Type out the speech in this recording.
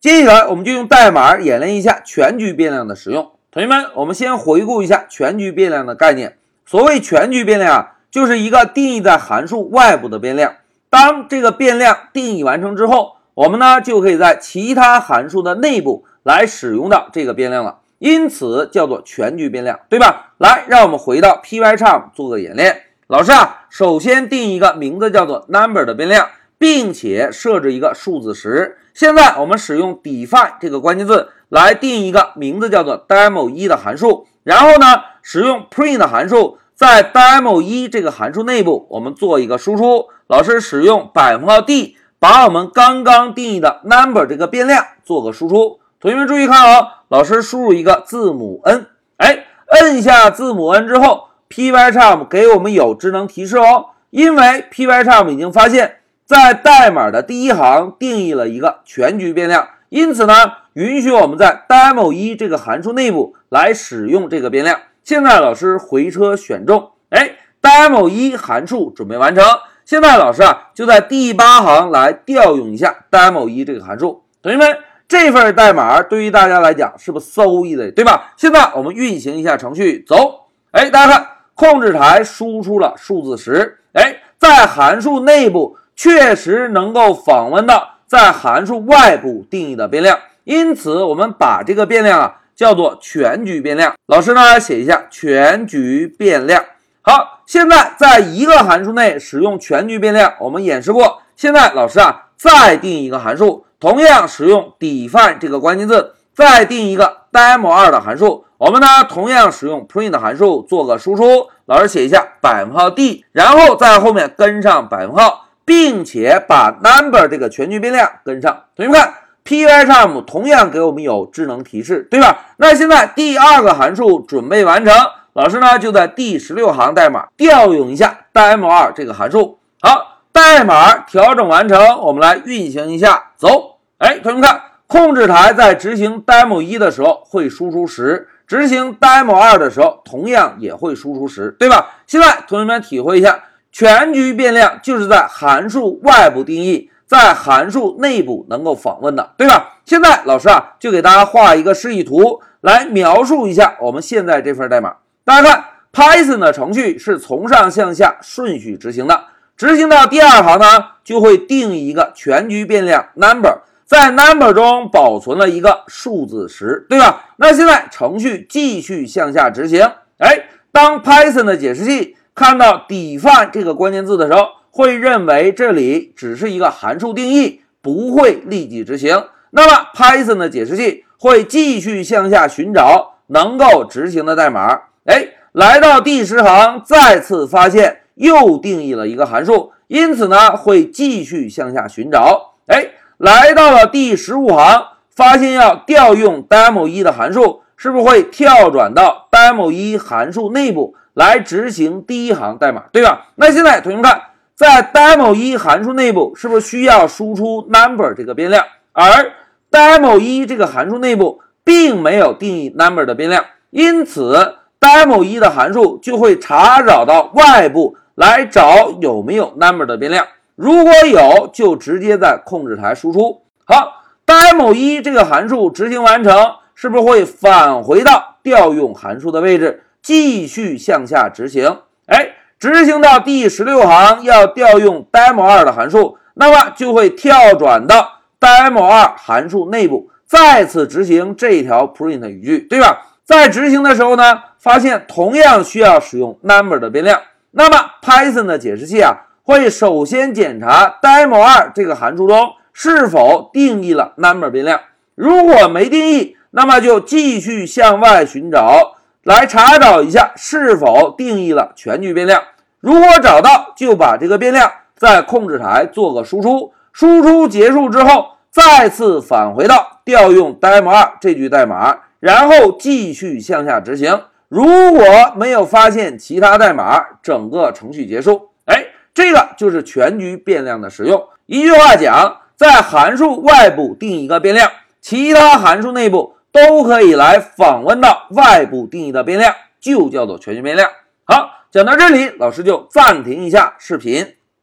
接下来我们就用代码演练一下全局变量的使用。同学们，我们先回顾一下全局变量的概念。所谓全局变量啊，就是一个定义在函数外部的变量。当这个变量定义完成之后，我们呢就可以在其他函数的内部来使用到这个变量了。因此叫做全局变量，对吧？来，让我们回到 Pycharm 做个演练。老师啊，首先定一个名字叫做 number 的变量，并且设置一个数字十。现在我们使用 define 这个关键字来定一个名字叫做 demo 一的函数，然后呢，使用 print 函数在 demo 一这个函数内部，我们做一个输出。老师使用百分号 d 把我们刚刚定义的 number 这个变量做个输出。同学们注意看哦，老师输入一个字母 n，哎，摁下字母 n 之后，Pycharm 给我们有智能提示哦，因为 Pycharm 已经发现。在代码的第一行定义了一个全局变量，因此呢，允许我们在 demo 一这个函数内部来使用这个变量。现在老师回车选中，哎，demo 一函数准备完成。现在老师啊，就在第八行来调用一下 demo 一这个函数。同学们，这份代码对于大家来讲是不是 so easy，对吧？现在我们运行一下程序，走。哎，大家看，控制台输出了数字十，哎，在函数内部。确实能够访问到在函数外部定义的变量，因此我们把这个变量啊叫做全局变量。老师呢写一下全局变量。好，现在在一个函数内使用全局变量，我们演示过。现在老师啊再定一个函数，同样使用 define 这个关键字，再定一个 demo 二的函数。我们呢同样使用 print 函数做个输出。老师写一下百分号 d，然后在后面跟上百分号。并且把 number 这个全局变量跟上，同学们看，Pycharm 同样给我们有智能提示，对吧？那现在第二个函数准备完成，老师呢就在第十六行代码调用一下 demo2 这个函数。好，代码调整完成，我们来运行一下，走。哎，同学们看，控制台在执行 demo 一的时候会输出十，执行 demo2 的时候同样也会输出十，对吧？现在同学们体会一下。全局变量就是在函数外部定义，在函数内部能够访问的，对吧？现在老师啊，就给大家画一个示意图，来描述一下我们现在这份代码。大家看，Python 的程序是从上向下顺序执行的，执行到第二行呢，就会定义一个全局变量 number，在 number 中保存了一个数字十，对吧？那现在程序继续向下执行，哎，当 Python 的解释器。看到 define 这个关键字的时候，会认为这里只是一个函数定义，不会立即执行。那么 Python 的解释器会继续向下寻找能够执行的代码。哎，来到第十行，再次发现又定义了一个函数，因此呢，会继续向下寻找。哎，来到了第十五行，发现要调用 demo 一的函数，是不是会跳转到 demo 一函数内部？来执行第一行代码，对吧？那现在同学们看，在 demo 一函数内部是不是需要输出 number 这个变量？而 demo 一这个函数内部并没有定义 number 的变量，因此 demo 一的函数就会查找到外部来找有没有 number 的变量，如果有，就直接在控制台输出。好，demo 一这个函数执行完成，是不是会返回到调用函数的位置？继续向下执行，哎，执行到第十六行要调用 demo 二的函数，那么就会跳转到 demo 二函数内部，再次执行这条 print 语句，对吧？在执行的时候呢，发现同样需要使用 number 的变量，那么 Python 的解释器啊，会首先检查 demo 二这个函数中是否定义了 number 变量，如果没定义，那么就继续向外寻找。来查找一下是否定义了全局变量，如果找到，就把这个变量在控制台做个输出。输出结束之后，再次返回到调用 demo 二这句代码，然后继续向下执行。如果没有发现其他代码，整个程序结束。哎，这个就是全局变量的使用。一句话讲，在函数外部定一个变量，其他函数内部。都可以来访问到外部定义的变量，就叫做全局变量。好，讲到这里，老师就暂停一下视频。